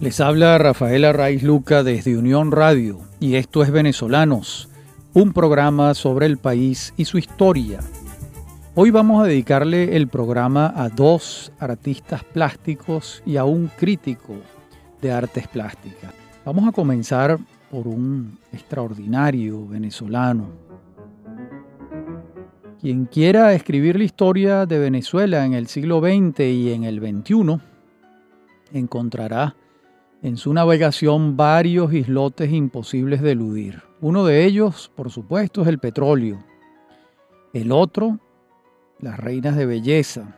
Les habla Rafaela Raiz Luca desde Unión Radio y esto es Venezolanos, un programa sobre el país y su historia. Hoy vamos a dedicarle el programa a dos artistas plásticos y a un crítico de artes plásticas. Vamos a comenzar por un extraordinario venezolano. Quien quiera escribir la historia de Venezuela en el siglo XX y en el XXI, encontrará en su navegación varios islotes imposibles de eludir. Uno de ellos, por supuesto, es el petróleo. El otro, las reinas de belleza.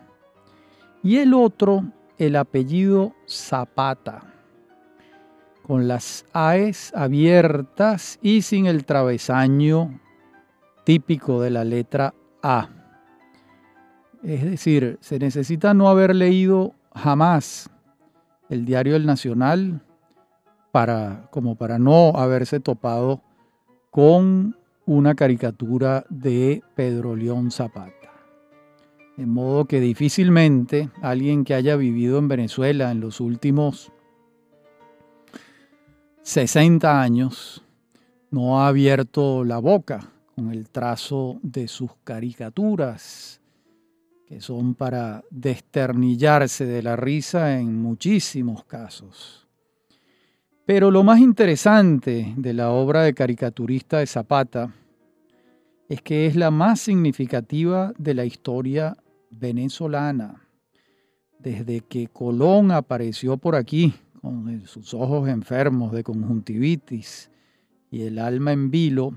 Y el otro, el apellido Zapata, con las AES abiertas y sin el travesaño típico de la letra A. Es decir, se necesita no haber leído jamás el diario El Nacional para, como para no haberse topado con una caricatura de Pedro León Zapata. De modo que difícilmente alguien que haya vivido en Venezuela en los últimos 60 años no ha abierto la boca con el trazo de sus caricaturas que son para desternillarse de la risa en muchísimos casos. Pero lo más interesante de la obra de caricaturista de Zapata es que es la más significativa de la historia venezolana. Desde que Colón apareció por aquí, con sus ojos enfermos de conjuntivitis y el alma en vilo,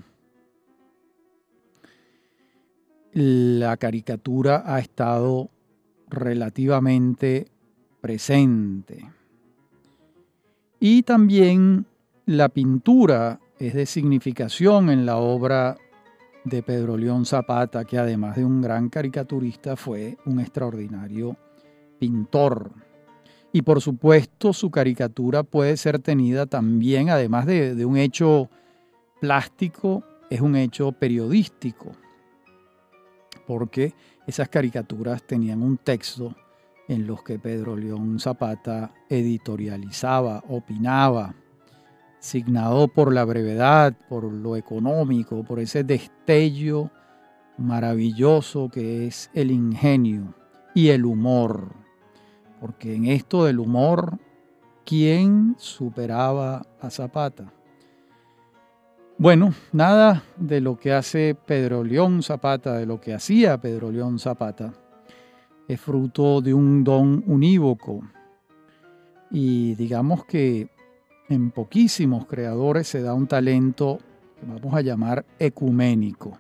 la caricatura ha estado relativamente presente. Y también la pintura es de significación en la obra de Pedro León Zapata, que además de un gran caricaturista fue un extraordinario pintor. Y por supuesto su caricatura puede ser tenida también, además de, de un hecho plástico, es un hecho periodístico porque esas caricaturas tenían un texto en los que Pedro León Zapata editorializaba, opinaba, signado por la brevedad, por lo económico, por ese destello maravilloso que es el ingenio y el humor. Porque en esto del humor, ¿quién superaba a Zapata? Bueno, nada de lo que hace Pedro León Zapata, de lo que hacía Pedro León Zapata, es fruto de un don unívoco. Y digamos que en poquísimos creadores se da un talento que vamos a llamar ecuménico.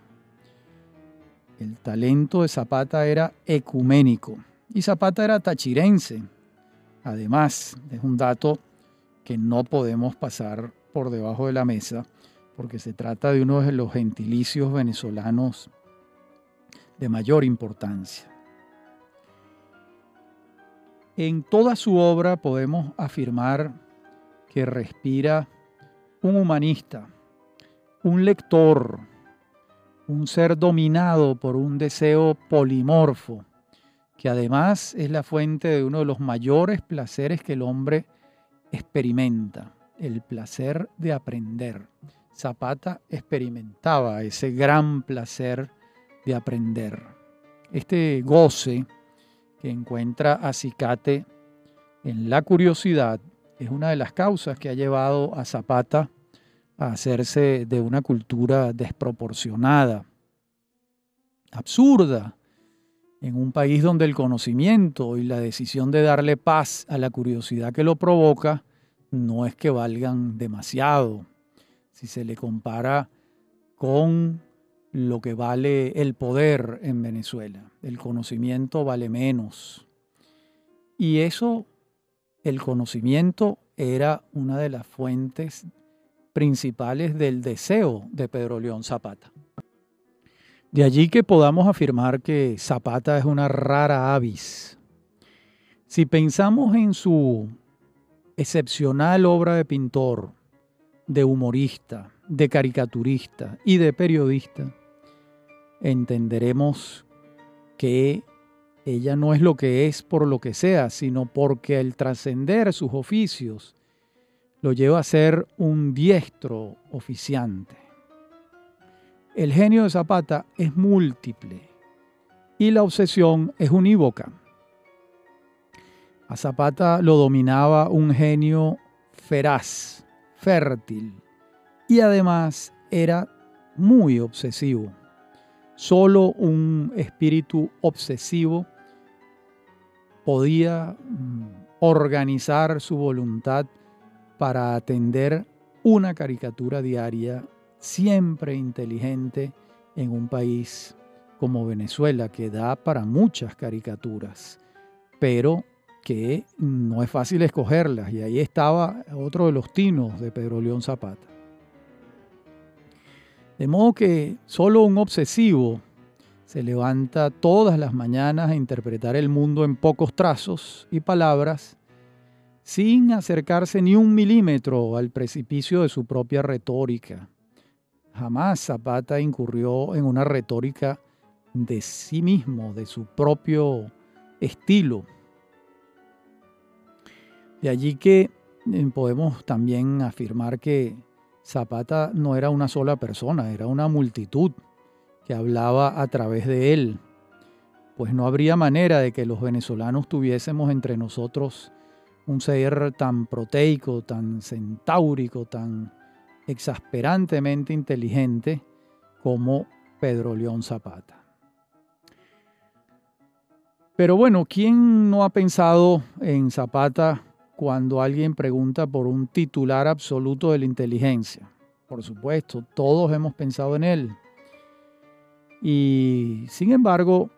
El talento de Zapata era ecuménico y Zapata era tachirense. Además, es un dato que no podemos pasar por debajo de la mesa porque se trata de uno de los gentilicios venezolanos de mayor importancia. En toda su obra podemos afirmar que respira un humanista, un lector, un ser dominado por un deseo polimorfo, que además es la fuente de uno de los mayores placeres que el hombre experimenta, el placer de aprender. Zapata experimentaba ese gran placer de aprender. Este goce que encuentra acicate en la curiosidad es una de las causas que ha llevado a Zapata a hacerse de una cultura desproporcionada, absurda, en un país donde el conocimiento y la decisión de darle paz a la curiosidad que lo provoca no es que valgan demasiado si se le compara con lo que vale el poder en Venezuela. El conocimiento vale menos. Y eso, el conocimiento era una de las fuentes principales del deseo de Pedro León Zapata. De allí que podamos afirmar que Zapata es una rara avis. Si pensamos en su excepcional obra de pintor, de humorista, de caricaturista y de periodista, entenderemos que ella no es lo que es por lo que sea, sino porque al trascender sus oficios lo lleva a ser un diestro oficiante. El genio de Zapata es múltiple y la obsesión es unívoca. A Zapata lo dominaba un genio feraz, fértil y además era muy obsesivo. Solo un espíritu obsesivo podía mm, organizar su voluntad para atender una caricatura diaria siempre inteligente en un país como Venezuela, que da para muchas caricaturas, pero que no es fácil escogerlas. Y ahí estaba otro de los tinos de Pedro León Zapata. De modo que solo un obsesivo se levanta todas las mañanas a interpretar el mundo en pocos trazos y palabras, sin acercarse ni un milímetro al precipicio de su propia retórica. Jamás Zapata incurrió en una retórica de sí mismo, de su propio estilo. De allí que eh, podemos también afirmar que Zapata no era una sola persona, era una multitud que hablaba a través de él. Pues no habría manera de que los venezolanos tuviésemos entre nosotros un ser tan proteico, tan centáurico, tan exasperantemente inteligente como Pedro León Zapata. Pero bueno, ¿quién no ha pensado en Zapata cuando alguien pregunta por un titular absoluto de la inteligencia? Por supuesto, todos hemos pensado en él. Y sin embargo,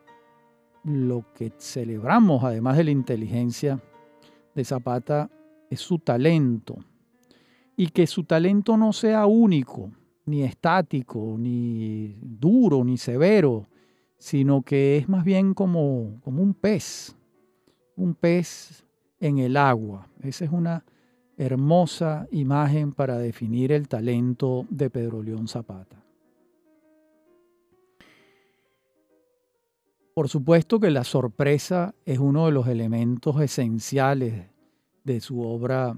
lo que celebramos, además de la inteligencia de Zapata, es su talento. Y que su talento no sea único, ni estático, ni duro, ni severo, sino que es más bien como, como un pez, un pez en el agua. Esa es una hermosa imagen para definir el talento de Pedro León Zapata. Por supuesto que la sorpresa es uno de los elementos esenciales de su obra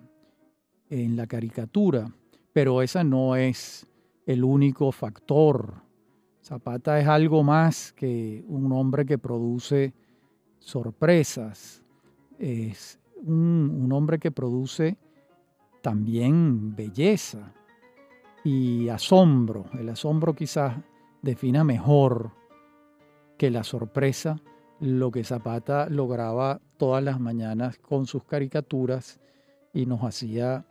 en la caricatura, pero esa no es el único factor Zapata es algo más que un hombre que produce sorpresas, es un, hombre que produce también belleza y asombro. El asombro quizás defina mejor que la sorpresa lo que Zapata lograba todas las mañanas con sus caricaturas y nos hacía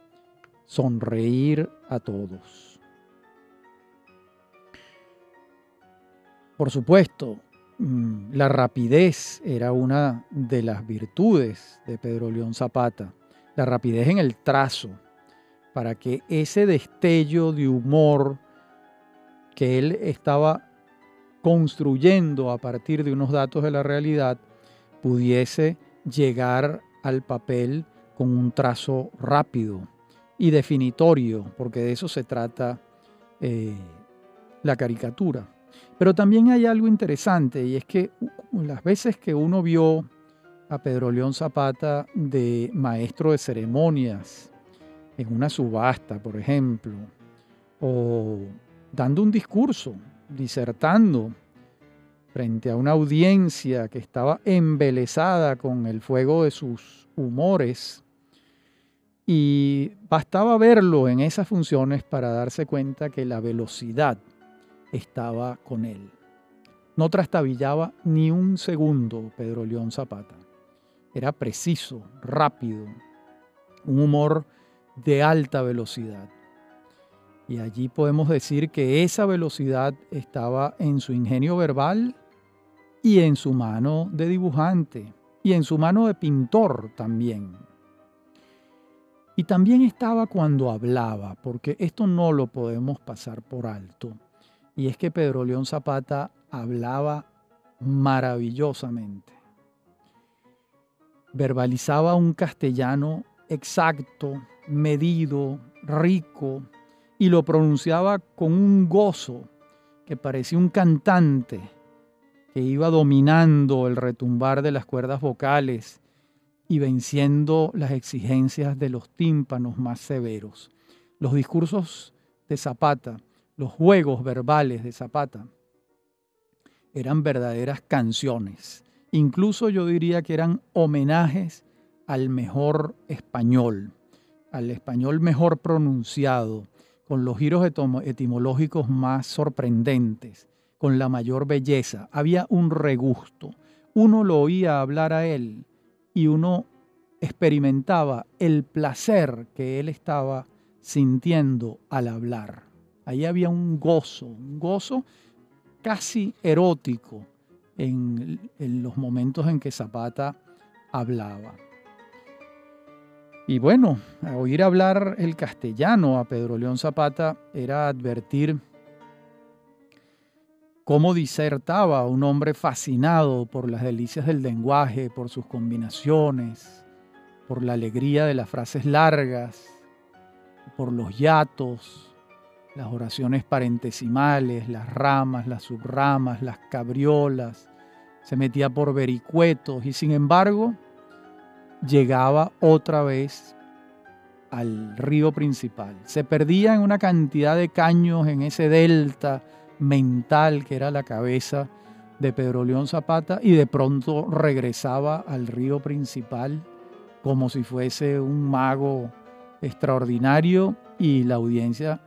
sonreír a todos. Por supuesto, la rapidez era una de las virtudes de Pedro León Zapata, la rapidez en el trazo, para que ese destello de humor que él estaba construyendo a partir de unos datos de la realidad pudiese llegar al papel con un trazo rápido y definitorio, porque de eso se trata eh, la caricatura. Pero también hay algo interesante y es que las veces que uno vio a Pedro León Zapata de maestro de ceremonias en una subasta, por ejemplo, o dando un discurso, disertando frente a una audiencia que estaba embelesada con el fuego de sus humores, y bastaba verlo en esas funciones para darse cuenta que la velocidad estaba con él. No trastabillaba ni un segundo Pedro León Zapata. Era preciso, rápido, un humor de alta velocidad. Y allí podemos decir que esa velocidad estaba en su ingenio verbal y en su mano de dibujante y en su mano de pintor también. Y también estaba cuando hablaba, porque esto no lo podemos pasar por alto. Y es que Pedro León Zapata hablaba maravillosamente. Verbalizaba un castellano exacto, medido, rico, y lo pronunciaba con un gozo que parecía un cantante que iba dominando el retumbar de las cuerdas vocales y venciendo las exigencias de los tímpanos más severos. Los discursos de Zapata, los juegos verbales de Zapata, eran verdaderas canciones. Incluso yo diría que eran homenajes al mejor español, al español mejor pronunciado, con los giros etimológicos más sorprendentes, con la mayor belleza. Había un regusto. Uno lo oía hablar a él y uno experimentaba el placer que él estaba sintiendo al hablar. Ahí había un gozo, un gozo casi erótico en, los momentos en que Zapata hablaba. Y bueno, oír hablar el castellano a Pedro León Zapata era advertir cómo disertaba un hombre fascinado por las delicias del lenguaje, por sus combinaciones, por la alegría de las frases largas, por los yatos, las oraciones parentesimales, las ramas, las subramas, las cabriolas, se metía por vericuetos y sin embargo llegaba otra vez al río principal. Se perdía en una cantidad de caños en ese delta mental que era la cabeza de Pedro León Zapata y de pronto regresaba al río principal como si fuese un mago extraordinario y la audiencia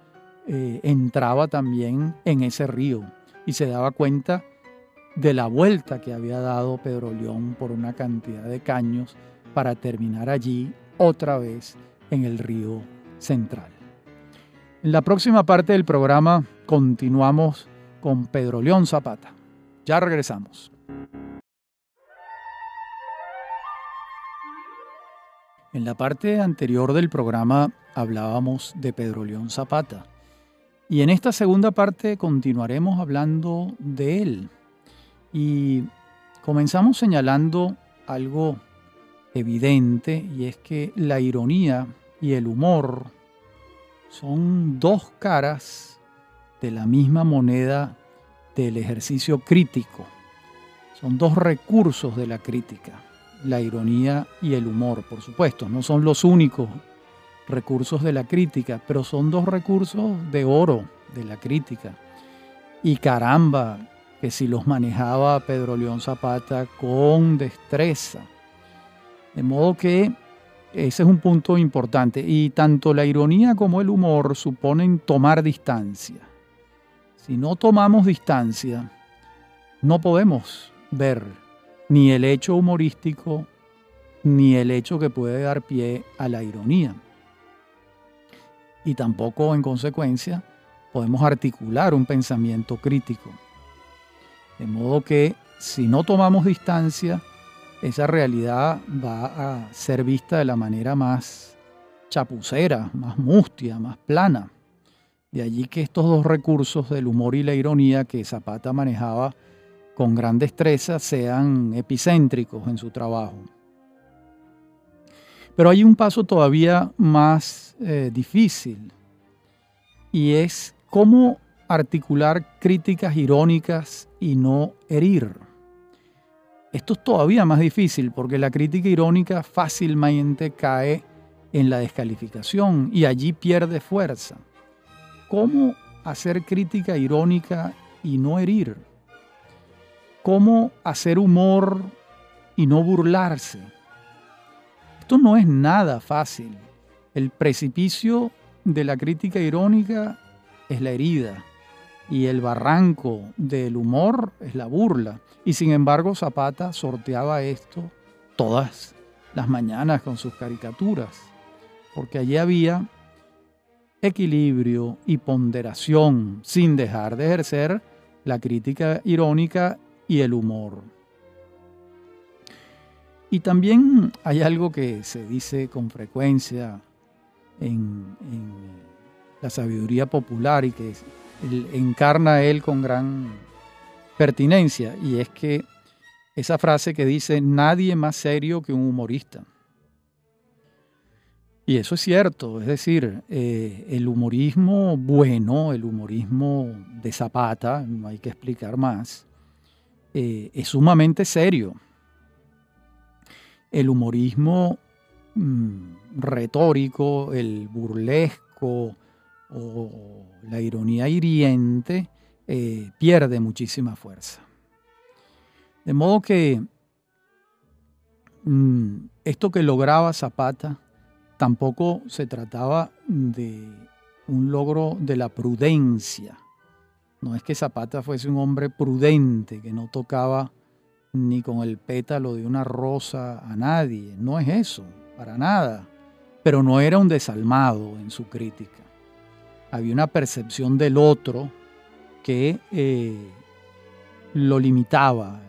eh, entraba también en ese río y se daba cuenta de la vuelta que había dado Pedro León por una cantidad de caños para terminar allí otra vez en el río Central. En la próxima parte del programa continuamos con Pedro León Zapata. Ya regresamos. En la parte anterior del programa hablábamos de Pedro León Zapata y en esta segunda parte continuaremos hablando de él. Y comenzamos señalando algo evidente y es que la ironía y el humor son dos caras de la misma moneda del ejercicio crítico. Son dos recursos de la crítica, la ironía y el humor, por supuesto. No son los únicos recursos de la crítica, pero son dos recursos de oro de la crítica. Y caramba, que si los manejaba Pedro León Zapata con destreza de modo que ese es un punto importante. Y tanto la ironía como el humor suponen tomar distancia. Si no tomamos distancia, no podemos ver ni el hecho humorístico ni el hecho que puede dar pie a la ironía. Y tampoco, en consecuencia, podemos articular un pensamiento crítico. De modo que si no tomamos distancia, esa realidad va a ser vista de la manera más chapucera, más mustia, más plana. De allí que estos dos recursos del humor y la ironía que Zapata manejaba con gran destreza sean epicéntricos en su trabajo. Pero hay un paso todavía más eh, difícil y es cómo articular críticas irónicas y no herir. Esto es todavía más difícil porque la crítica irónica fácilmente cae en la descalificación y allí pierde fuerza. ¿Cómo hacer crítica irónica y no herir? ¿Cómo hacer humor y no burlarse? Esto no es nada fácil. El precipicio de la crítica irónica es la herida y el barranco del humor es la burla. Y sin embargo Zapata sorteaba esto todas las mañanas con sus caricaturas, porque allí había equilibrio y ponderación sin dejar de ejercer la crítica irónica y el humor. Y también hay algo que se dice con frecuencia en, la sabiduría popular y que encarna él con gran pertinencia, y es que esa frase que dice, nadie más serio que un humorista. Y eso es cierto, es decir, eh, el humorismo bueno, el humorismo de Zapata, no hay que explicar más, eh, es sumamente serio. El humorismo mm, retórico, el burlesco o la ironía hiriente eh, pierde muchísima fuerza. De modo que mm, esto que lograba Zapata tampoco se trataba de un logro de la prudencia. No es que Zapata fuese un hombre prudente que no tocaba ni con el pétalo de una rosa a nadie. No es eso, para nada. Pero no era un desalmado en su crítica. Había una percepción del otro que eh, lo limitaba,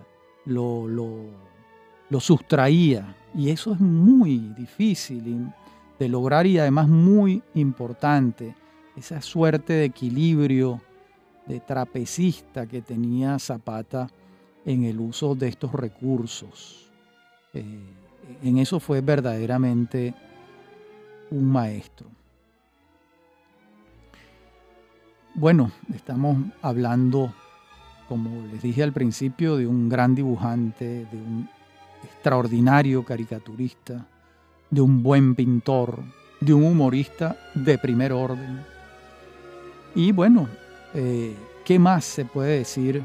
lo, lo, sustraía. Y eso es muy difícil de lograr y además muy importante. Esa suerte de equilibrio, de trapecista que tenía Zapata en el uso de estos recursos. Eh, en eso fue verdaderamente un maestro. Bueno, estamos hablando, como les dije al principio, de un gran dibujante, de un extraordinario caricaturista, de un buen pintor, de un humorista de primer orden. Y bueno, eh, ¿qué más se puede decir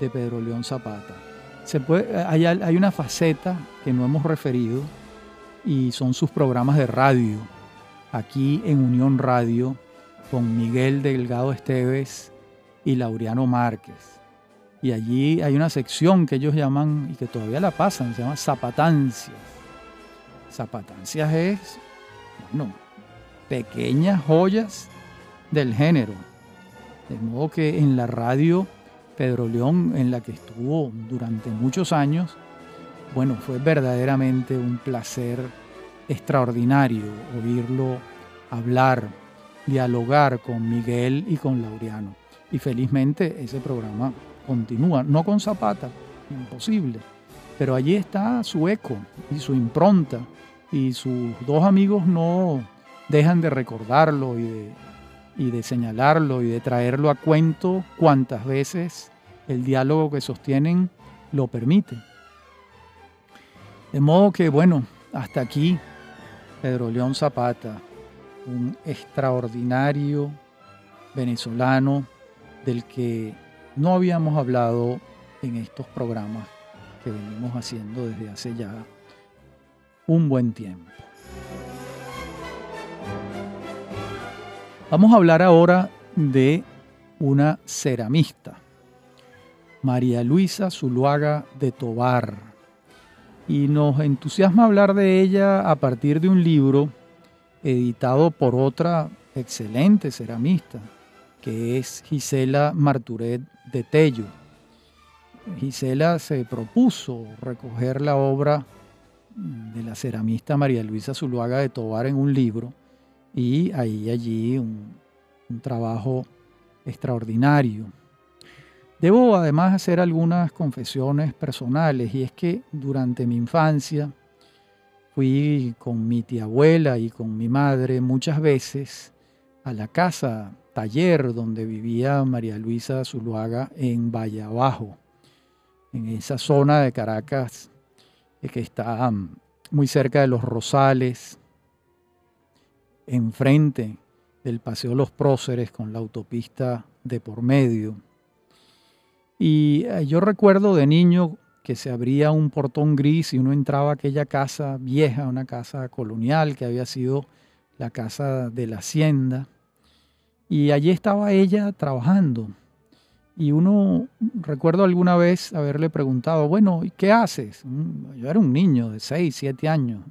de Pedro León Zapata. Se puede, hay, hay una faceta que no hemos referido y son sus programas de radio. Aquí en Unión Radio con Miguel Delgado Esteves y Laureano Márquez. Y allí hay una sección que ellos llaman, y que todavía la pasan, se llama Zapatancias. Zapatancias es, bueno, pequeñas joyas del género. De modo que en la radio Pedro León, en la que estuvo durante muchos años, bueno, fue verdaderamente un placer extraordinario oírlo hablar, dialogar con Miguel y con Laureano. Y felizmente ese programa continúa, no con Zapata, imposible, pero allí está su eco y su impronta y sus dos amigos no dejan de recordarlo y de y de señalarlo y de traerlo a cuento cuantas veces el diálogo que sostienen lo permite. De modo que, bueno, hasta aquí Pedro León Zapata, un extraordinario venezolano del que no habíamos hablado en estos programas que venimos haciendo desde hace ya un buen tiempo. Vamos a hablar ahora de una ceramista, María Luisa Zuluaga de Tobar. Y nos entusiasma hablar de ella a partir de un libro editado por otra excelente ceramista, que es Gisela Marturet de Tello. Gisela se propuso recoger la obra de la ceramista María Luisa Zuluaga de Tobar en un libro y ahí allí un, trabajo extraordinario. Debo además hacer algunas confesiones personales y es que durante mi infancia fui con mi tía abuela y con mi madre muchas veces a la casa taller donde vivía María Luisa Zuluaga en Valle Abajo, en esa zona de Caracas eh, que está mm, muy cerca de los Rosales, enfrente del Paseo Los Próceres con la autopista de por medio. Y eh, yo recuerdo de niño que se abría un portón gris y uno entraba a aquella casa vieja, una casa colonial que había sido la casa de la hacienda. Y allí estaba ella trabajando. Y uno, recuerdo alguna vez haberle preguntado, bueno, ¿y qué haces? Mm, yo era un niño de 6, 7 años.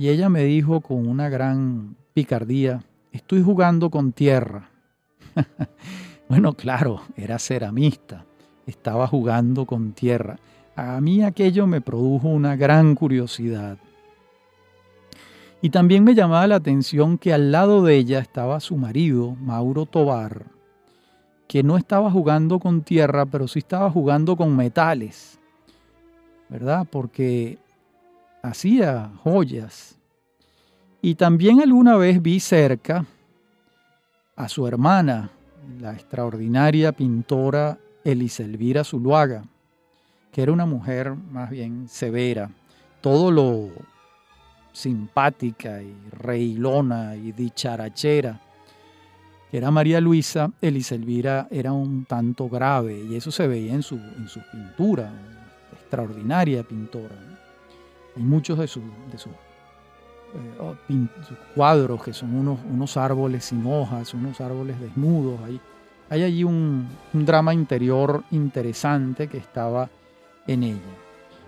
Y ella me dijo con una gran picardía, estoy jugando con tierra. bueno, claro, era ceramista, estaba jugando con tierra. A mí aquello me produjo una gran curiosidad. Y también me llamaba la atención que al lado de ella estaba su marido, Mauro Tobar, que no estaba jugando con tierra, pero sí estaba jugando con metales, ¿verdad? Porque hacía joyas. Y también alguna vez vi cerca a su hermana, la extraordinaria pintora Eliselvira Zuluaga, que era una mujer más bien severa todo lo simpática y reilona y dicharachera que era María Luisa, Elisa Elvira era un tanto grave y eso se veía en su, en su pintura, extraordinaria pintora. Hay muchos de, sus, de eh, oh, sus, cuadros que son unos, unos árboles sin hojas, unos árboles desnudos. Hay, hay allí un, un drama interior interesante que estaba en ella.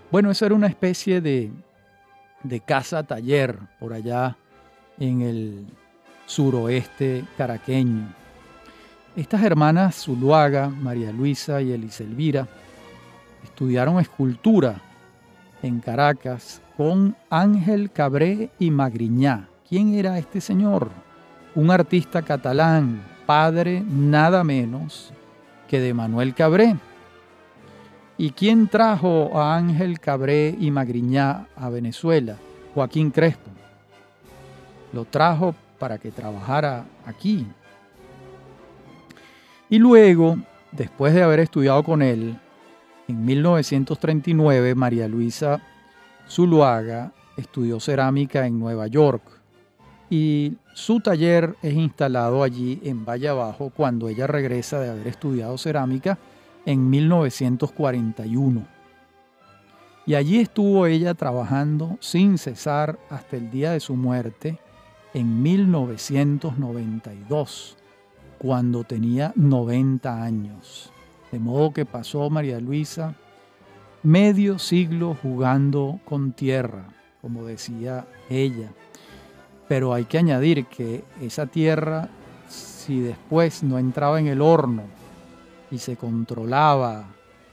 Bueno, eso era una especie de, de casa-taller por allá en el suroeste caraqueño. Estas hermanas Zuluaga, María Luisa y Eliselvira estudiaron escultura en Caracas con Ángel Cabré y Magriñá. ¿Quién era este señor? Un artista catalán, padre nada menos que de Manuel Cabré. ¿Y quién trajo a Ángel Cabré y Magriñá a Venezuela? Joaquín Crespo. Lo trajo para que trabajara aquí. Y luego, después de haber estudiado con él, en 1939 María Luisa Zuluaga estudió cerámica en Nueva York y su taller es instalado allí en Valle Abajo cuando ella regresa de haber estudiado cerámica en 1941. Y allí estuvo ella trabajando sin cesar hasta el día de su muerte en 1992, cuando tenía 90 años. De modo que pasó María Luisa medio siglo jugando con tierra, como decía ella. Pero hay que añadir que esa tierra, si después no entraba en el horno y se controlaba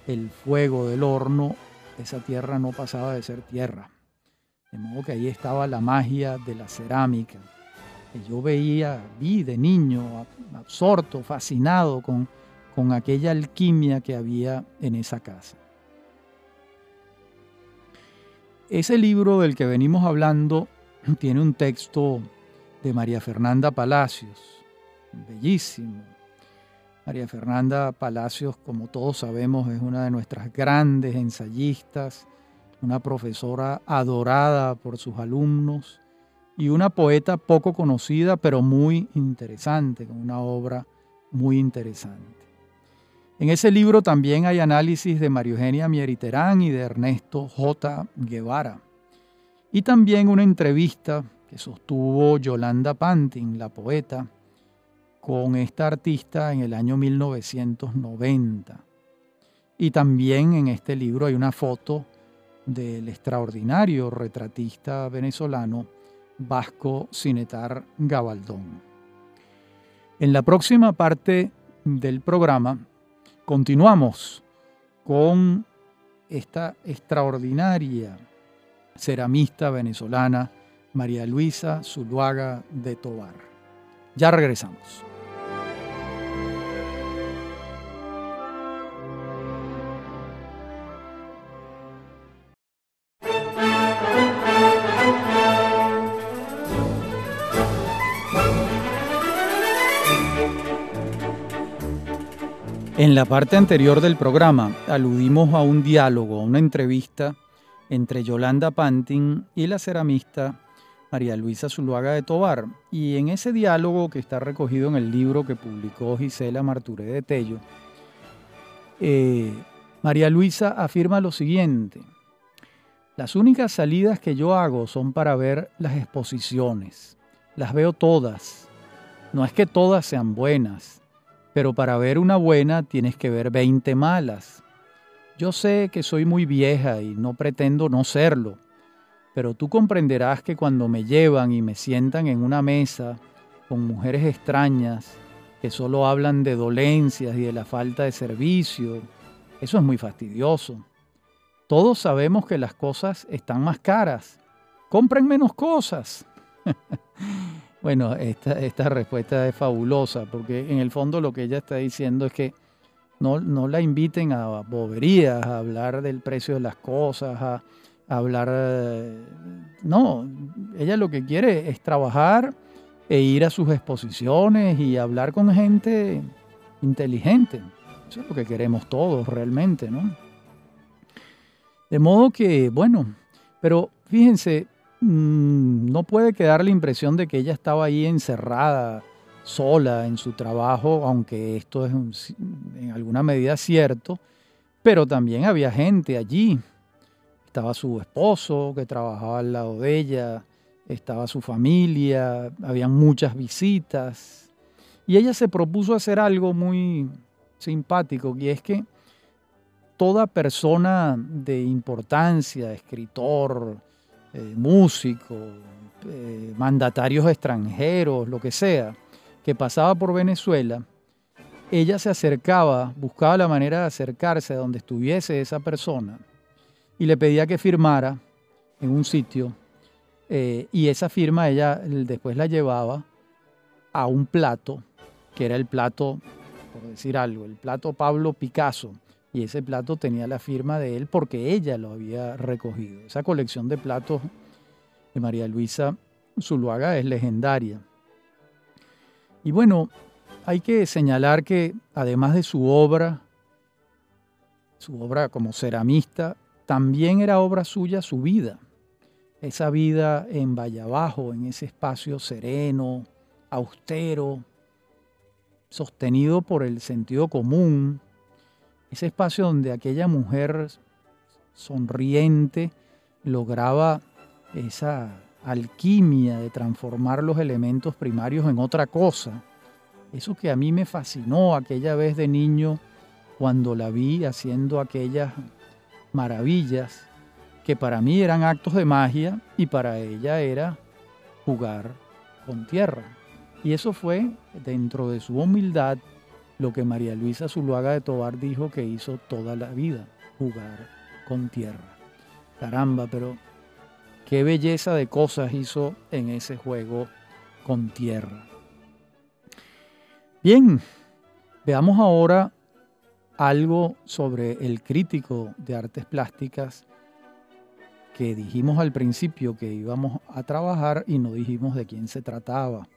el fuego del horno, esa tierra no pasaba de ser tierra. De modo que ahí estaba la magia de la cerámica. Que yo veía, vi de niño, absorto, fascinado con, con aquella alquimia que había en esa casa. Ese libro del que venimos hablando tiene un texto de María Fernanda Palacios, bellísimo. María Fernanda Palacios, como todos sabemos, es una de nuestras grandes ensayistas, una profesora adorada por sus alumnos y una poeta poco conocida pero muy interesante, con una obra muy interesante. En ese libro también hay análisis de María Eugenia Mieriterán y de Ernesto J. Guevara. Y también una entrevista que sostuvo Yolanda Pantin, la poeta, con esta artista en el año 1990. Y también en este libro hay una foto del extraordinario retratista venezolano Vasco Cinetar Gabaldón. En la próxima parte del programa continuamos con esta extraordinaria ceramista venezolana María Luisa Zuluaga de Tobar. Ya regresamos. En la parte anterior del programa aludimos a un diálogo, a una entrevista entre Yolanda Pantin y la ceramista María Luisa Zuluaga de Tobar. Y en ese diálogo que está recogido en el libro que publicó Gisela Marturé de Tello, eh, María Luisa afirma lo siguiente. Las únicas salidas que yo hago son para ver las exposiciones. Las veo todas. No es que todas sean buenas pero para ver una buena tienes que ver 20 malas. Yo sé que soy muy vieja y no pretendo no serlo, pero tú comprenderás que cuando me llevan y me sientan en una mesa con mujeres extrañas que solo hablan de dolencias y de la falta de servicio, eso es muy fastidioso. Todos sabemos que las cosas están más caras. Compren menos cosas. Bueno, esta, esta respuesta es fabulosa porque en el fondo lo que ella está diciendo es que no, no la inviten a boberías, a hablar del precio de las cosas, a, hablar... Eh, no, ella lo que quiere es trabajar e ir a sus exposiciones y hablar con gente inteligente. Eso es lo que queremos todos realmente, ¿no? De modo que, bueno, Pero fíjense, mm, no puede quedar la impresión de que ella estaba ahí encerrada, sola en su trabajo, aunque esto es en alguna medida cierto, pero también había gente allí. Estaba su esposo que trabajaba al lado de ella, estaba su familia, habían muchas visitas. Y ella se propuso hacer algo muy simpático, y es que toda persona de importancia, escritor, eh, músico, eh, mandatarios extranjeros, lo que sea, que pasaba por Venezuela, ella se acercaba, buscaba la manera de acercarse a donde estuviese esa persona y le pedía que firmara en un sitio eh, y esa firma ella después la llevaba a un plato, que era el plato, por decir algo, el plato Pablo Picasso. Y ese plato tenía la firma de él porque ella lo había recogido. Esa colección de platos de María Luisa Zuluaga es legendaria. Y bueno, hay que señalar que además de su obra, su obra como ceramista, también era obra suya su vida esa vida en Valle Abajo, en ese espacio sereno, austero, sostenido por el sentido común, ese espacio donde aquella mujer sonriente lograba esa alquimia de transformar los elementos primarios en otra cosa. Eso que a mí me fascinó aquella vez de niño cuando la vi haciendo aquellas maravillas que para mí eran actos de magia y para ella era jugar con tierra. Y eso fue, dentro de su humildad, lo que María Luisa Zuluaga de Tobar dijo que hizo toda la vida, jugar con tierra. Caramba, pero qué belleza de cosas hizo en ese juego con tierra. Bien, veamos ahora algo sobre el crítico de artes plásticas que dijimos al principio que íbamos a trabajar y no dijimos de quién se trataba.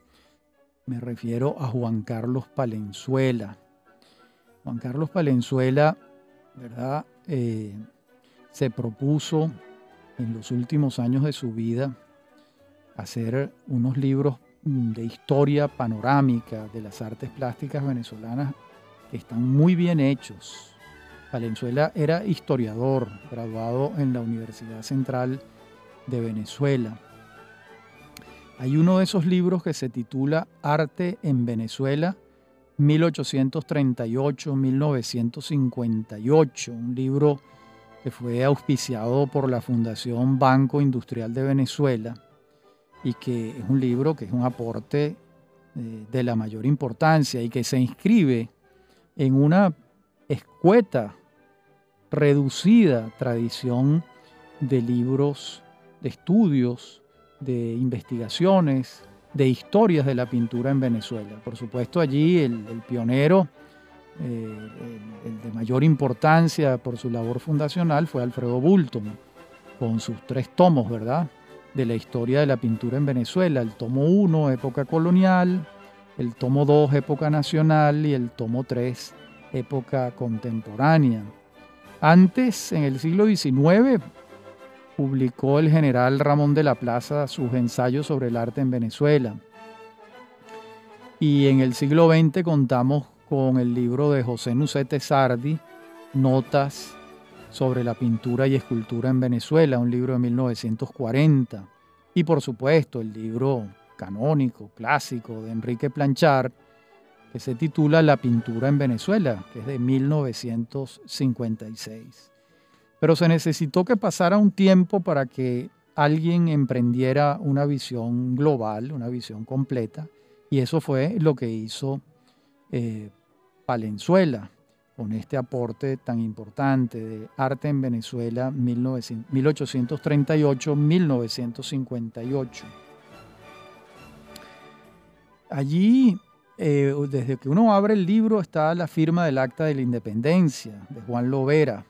Me refiero a Juan Carlos Palenzuela. Juan Carlos Palenzuela, ¿verdad? Eh, se propuso en los últimos años de su vida hacer unos libros de historia panorámica de las artes plásticas venezolanas que están muy bien hechos Valenzuela era historiador, graduado en la Universidad Central de Venezuela. Hay uno de esos libros que se titula Arte en Venezuela, 1838-1958, un libro que fue auspiciado por la Fundación Banco Industrial de Venezuela y que es un libro que es un aporte eh, de la mayor importancia y que se inscribe en una escueta reducida tradición de libros, de estudios, de investigaciones, de historias de la pintura en Venezuela. Por supuesto, allí el, pionero, eh, el, de mayor importancia por su labor fundacional fue Alfredo Bulton, con sus tres tomos, ¿verdad? De la historia de la pintura en Venezuela. El tomo 1, época colonial, el tomo 2, época nacional, y el tomo 3, época contemporánea. Antes, en el siglo XIX, publicó el general Ramón de la Plaza sus ensayos sobre el arte en Venezuela. Y en el siglo XX contamos con el libro de José Nucete Sardi, Notas sobre la pintura y escultura en Venezuela, un libro de 1940. Y por supuesto el libro canónico, clásico de Enrique Planchard, que se titula La pintura en Venezuela, que es de 1956. Pero se necesitó que pasara un tiempo para que alguien emprendiera una visión global, una visión completa, y eso fue lo que hizo eh, Palenzuela con este aporte tan importante de arte en Venezuela 1838-1958. Allí eh, desde que uno abre el libro está la firma del Acta de la Independencia de Juan Lovera.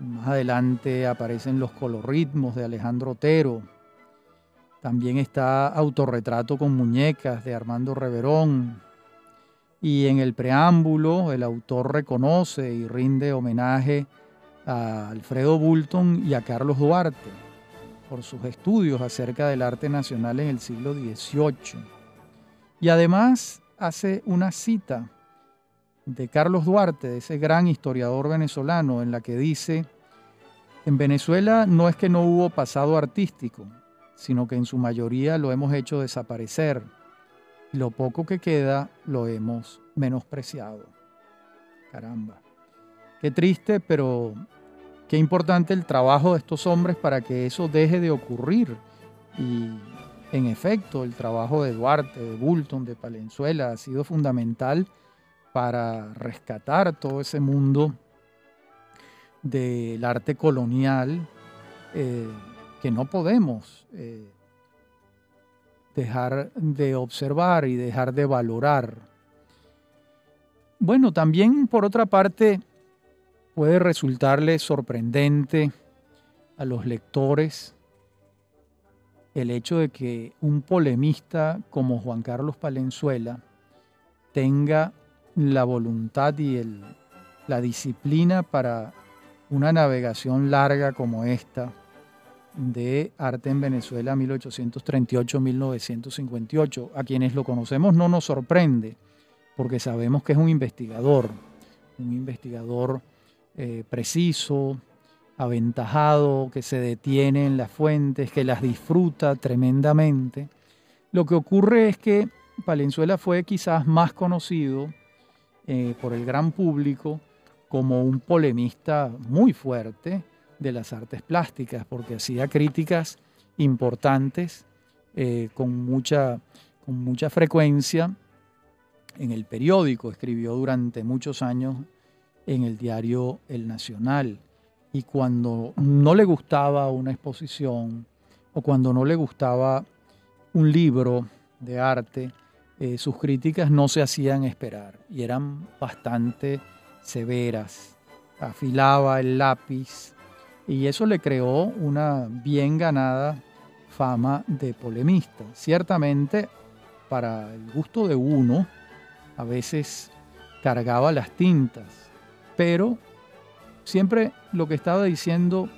Más adelante aparecen los colorritmos de Alejandro Otero. También está Autorretrato con muñecas de Armando Reverón. Y en el preámbulo el autor reconoce y rinde homenaje a Alfredo Bulton y a Carlos Duarte. por sus estudios acerca del arte nacional en el siglo XVIII. Y además hace una cita de Carlos Duarte, de ese gran historiador venezolano, en la que dice, en Venezuela no es que no hubo pasado artístico, sino que en su mayoría lo hemos hecho desaparecer. Lo poco que queda lo hemos menospreciado. Caramba. Qué triste, pero qué importante el trabajo de estos hombres para que eso deje de ocurrir. Y en efecto, el trabajo de Duarte, de Bulton, de Palenzuela ha sido fundamental para rescatar todo ese mundo del arte colonial eh, que no podemos eh, dejar de observar y dejar de valorar. Bueno, también por otra parte puede resultarle sorprendente a los lectores el hecho de que un polemista como Juan Carlos Palenzuela tenga la voluntad y el, la disciplina para una navegación larga como esta de arte en Venezuela 1838-1958. A quienes lo conocemos no nos sorprende, porque sabemos que es un investigador, un investigador eh, preciso, aventajado, que se detiene en las fuentes, que las disfruta tremendamente. Lo que ocurre es que Palenzuela fue quizás más conocido eh, por el gran público como un polemista muy fuerte de las artes plásticas, porque hacía críticas importantes eh, con, mucha, con mucha frecuencia en el periódico, escribió durante muchos años en el diario El Nacional. Y cuando no le gustaba una exposición o cuando no le gustaba un libro de arte, eh, sus críticas no se hacían esperar y eran bastante severas. Afilaba el lápiz y eso le creó una bien ganada fama de polemista. Ciertamente, para el gusto de uno, a veces cargaba las tintas, pero siempre lo que estaba diciendo,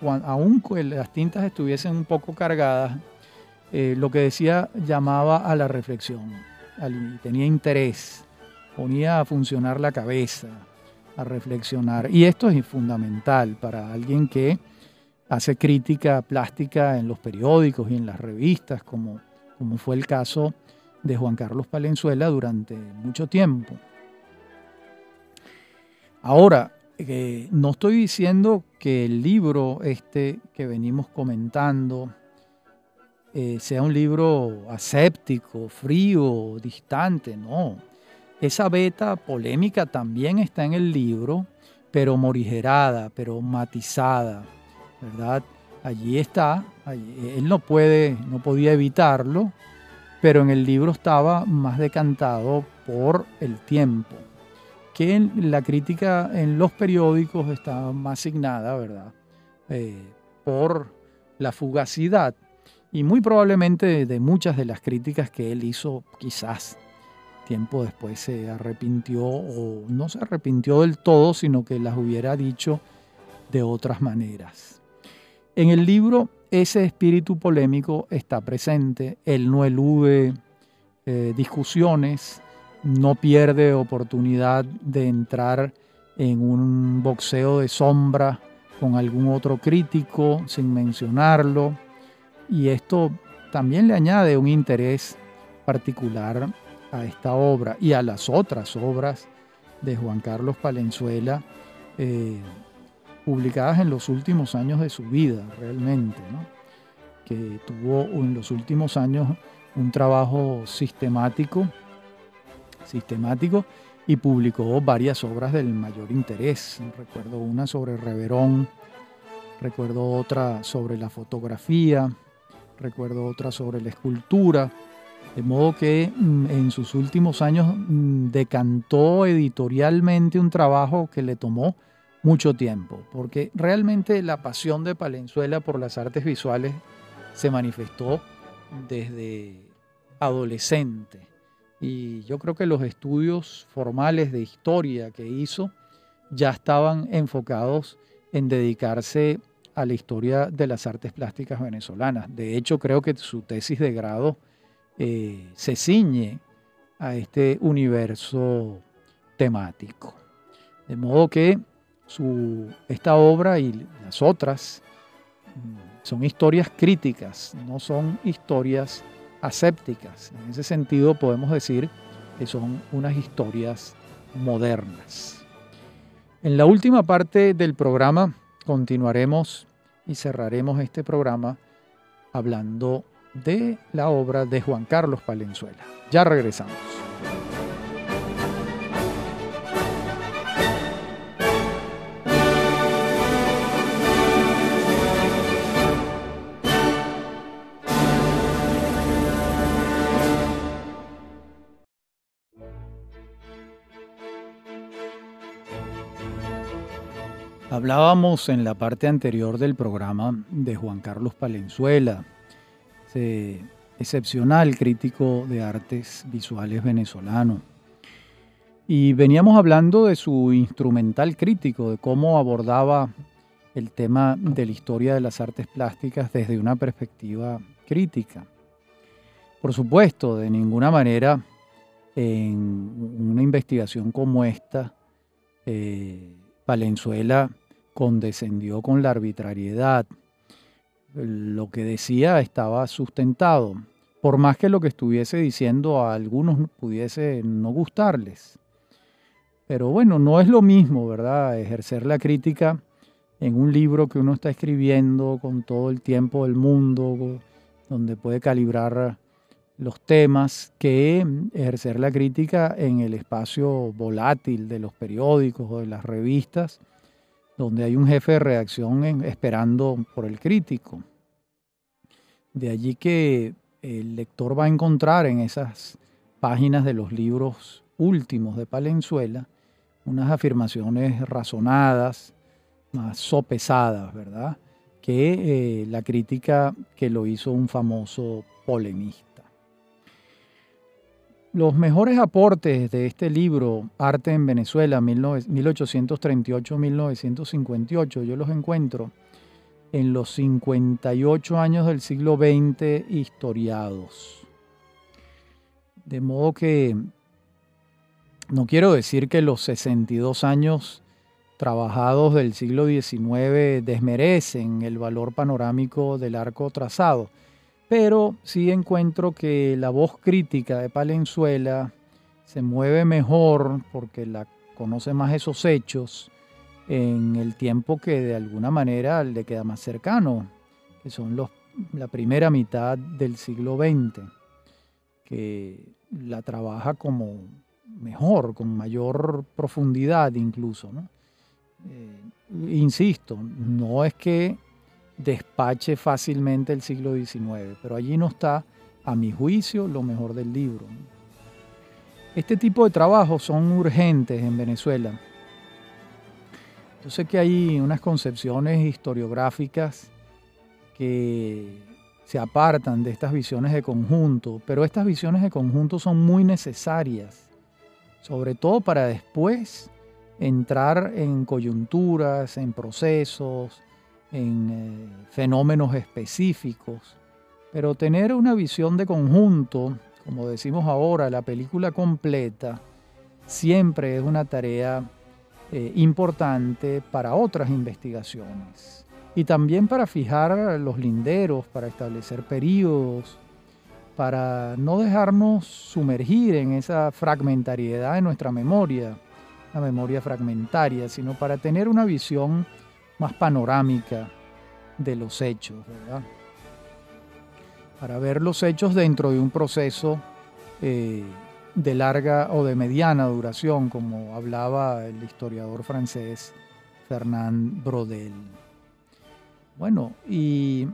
aun las tintas estuviesen un poco cargadas, eh, lo que decía llamaba a la reflexión, tenía interés, ponía a funcionar la cabeza, a reflexionar. Y esto es fundamental para alguien que hace crítica plástica en los periódicos y en las revistas, como, como fue el caso de Juan Carlos Palenzuela durante mucho tiempo. Ahora, eh, no estoy diciendo que el libro este que venimos comentando, eh, sea un libro aséptico, frío, distante, no. Esa beta polémica también está en el libro, pero morigerada, pero matizada, ¿verdad? Allí está, él no puede, no podía evitarlo, pero en el libro estaba más decantado por el tiempo, que en la crítica en los periódicos estaba más asignada, ¿verdad? Eh, por la fugacidad y muy probablemente de muchas de las críticas que él hizo quizás tiempo después se arrepintió o no se arrepintió del todo, sino que las hubiera dicho de otras maneras. En el libro ese espíritu polémico está presente, él no elude eh, discusiones, no pierde oportunidad de entrar en un boxeo de sombra con algún otro crítico sin mencionarlo y esto también le añade un interés particular a esta obra y a las otras obras de Juan Carlos Palenzuela, eh, publicadas en los últimos años de su vida, realmente, que tuvo en los últimos años un trabajo sistemático, sistemático y publicó varias obras del mayor interés. Recuerdo una sobre Reverón, recuerdo otra sobre la fotografía, recuerdo otra sobre la escultura, de modo que mm, en sus últimos años mm, decantó editorialmente un trabajo que le tomó mucho tiempo, porque realmente la pasión de Palenzuela por las artes visuales se manifestó desde adolescente. Y yo creo que los estudios formales de historia que hizo ya estaban enfocados en dedicarse a la historia de las artes plásticas venezolanas. De hecho, creo que su tesis de grado eh, se ciñe a este universo temático. De modo que su, esta obra y las otras mm, son historias críticas, no son historias asépticas. En ese sentido podemos decir que son unas historias modernas. En la última parte del programa continuaremos y cerraremos este programa hablando de la obra de Juan Carlos Palenzuela. Ya regresamos. Hablábamos en la parte anterior del programa de Juan Carlos Palenzuela, ese excepcional crítico de artes visuales venezolano. Y veníamos hablando de su instrumental crítico, de cómo abordaba el tema de la historia de las artes plásticas desde una perspectiva crítica. Por supuesto, de ninguna manera en una investigación como esta, eh, Palenzuela condescendió con la arbitrariedad. Lo que decía estaba sustentado, por más que lo que estuviese diciendo a algunos pudiese no gustarles. Pero bueno, no es lo mismo, ¿verdad? Ejercer la crítica en un libro que uno está escribiendo con todo el tiempo del mundo, donde puede calibrar los temas, que ejercer la crítica en el espacio volátil de los periódicos o de las revistas, donde hay un jefe de redacción esperando por el crítico. De allí que el lector va a encontrar en esas páginas de los libros últimos de Palenzuela unas afirmaciones razonadas, más sopesadas, ¿verdad? Que eh, la crítica que lo hizo un famoso polemista. Los mejores aportes de este libro, Arte en Venezuela, 1838-1958, yo los encuentro en los 58 años del siglo XX historiados. De modo que no quiero decir que los 62 años trabajados del siglo XIX desmerecen el valor panorámico del arco trazado pero sí encuentro que la voz crítica de Palenzuela se mueve mejor porque la conoce más esos hechos en el tiempo que de alguna manera le queda más cercano, que son los, la primera mitad del siglo XX, que la trabaja como mejor, con mayor profundidad incluso. Eh, insisto, no es que despache fácilmente el siglo XIX, pero allí no está, a mi juicio, lo mejor del libro. Este tipo de trabajos son urgentes en Venezuela. Yo sé que hay unas concepciones historiográficas que se apartan de estas visiones de conjunto, pero estas visiones de conjunto son muy necesarias, sobre todo para después entrar en coyunturas, en procesos, en eh, fenómenos específicos, pero tener una visión de conjunto, como decimos ahora, la película completa, siempre es una tarea eh, importante para otras investigaciones. Y también para fijar los linderos, para establecer periodos, para no dejarnos sumergir en esa fragmentariedad de nuestra memoria, la memoria fragmentaria, sino para tener una visión más panorámica de los hechos, ¿verdad? Para ver los hechos dentro de un proceso eh, de larga o de mediana duración, como hablaba el historiador francés Fernand Brodel. Bueno, y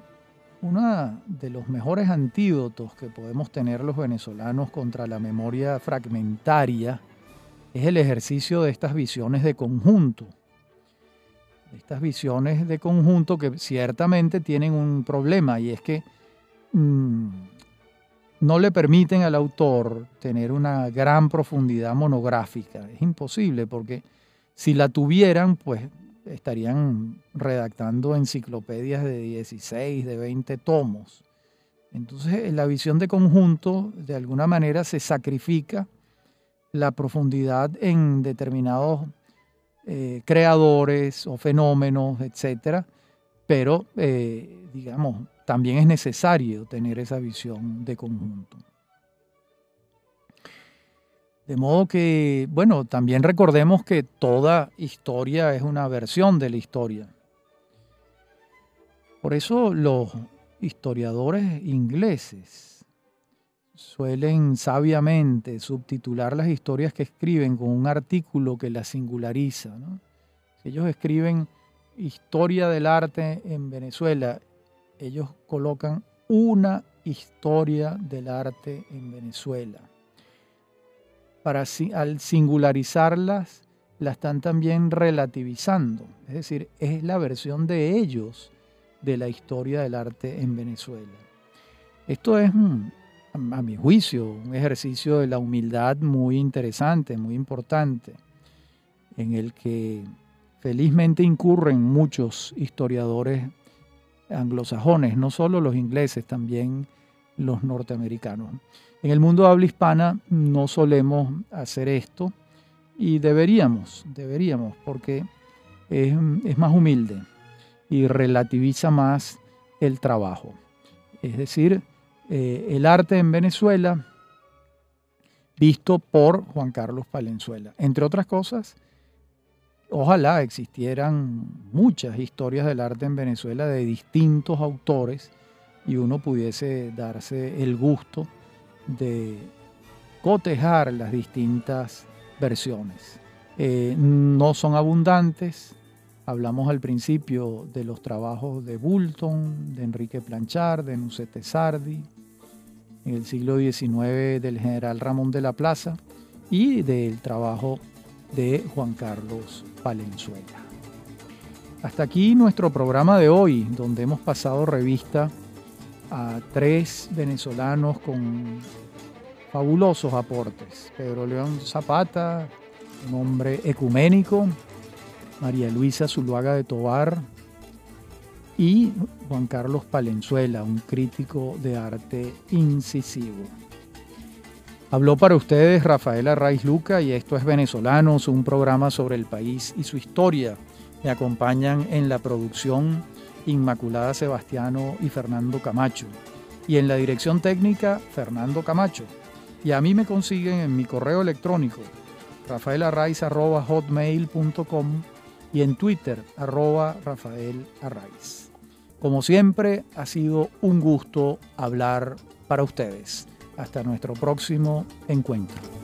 uno de los mejores antídotos que podemos tener los venezolanos contra la memoria fragmentaria es el ejercicio de estas visiones de conjunto estas visiones de conjunto que ciertamente tienen un problema y es que mm, no le permiten al autor tener una gran profundidad monográfica. Es imposible porque si la tuvieran, pues estarían redactando enciclopedias de 16, de 20 tomos. Entonces, la visión de conjunto, de alguna manera, se sacrifica la profundidad en determinados eh, creadores o fenómenos, etcétera, pero, eh, digamos, también es necesario tener esa visión de conjunto. De modo que, bueno, también recordemos que toda historia es una versión de la historia. Por eso los historiadores ingleses suelen sabiamente subtitular las historias que escriben con un artículo que las singulariza. ellos escriben historia del arte en Venezuela, ellos colocan una historia del arte en Venezuela para al singularizarlas, la están también relativizando. Es decir, es la versión de ellos de la historia del arte en Venezuela. Esto es, a mi juicio, un ejercicio de la humildad muy interesante, muy importante, en el que felizmente incurren muchos historiadores anglosajones, no solo los ingleses, también los norteamericanos. En el mundo de habla hispana no solemos hacer esto y deberíamos, deberíamos, porque es, más humilde y relativiza más el trabajo. Es decir, eh, el arte en Venezuela visto por Juan Carlos Palenzuela. Entre otras cosas, ojalá existieran muchas historias del arte en Venezuela de distintos autores y uno pudiese darse el gusto de cotejar las distintas versiones. Eh, no son abundantes. Hablamos al principio de los trabajos de Bulton, de Enrique Planchard, de Nucete Sardi, en el siglo XIX del general Ramón de la Plaza y del trabajo de Juan Carlos Valenzuela. Hasta aquí nuestro programa de hoy, donde hemos pasado revista a tres venezolanos con fabulosos aportes. Pedro León Zapata, un hombre ecuménico, María Luisa Zuluaga de Tobar y Juan Carlos Palenzuela, un crítico de arte incisivo. Habló para ustedes Rafael Arraiz Luca y esto es Venezolanos, un programa sobre el país y su historia. Me acompañan en la producción Inmaculada Sebastiano y Fernando Camacho. Y en la dirección técnica, Fernando Camacho. Y a mí me consiguen en mi correo electrónico, rafaelarraiz.hotmail.com y en Twitter, arroba Como siempre, ha sido un gusto hablar para ustedes. Hasta nuestro próximo encuentro.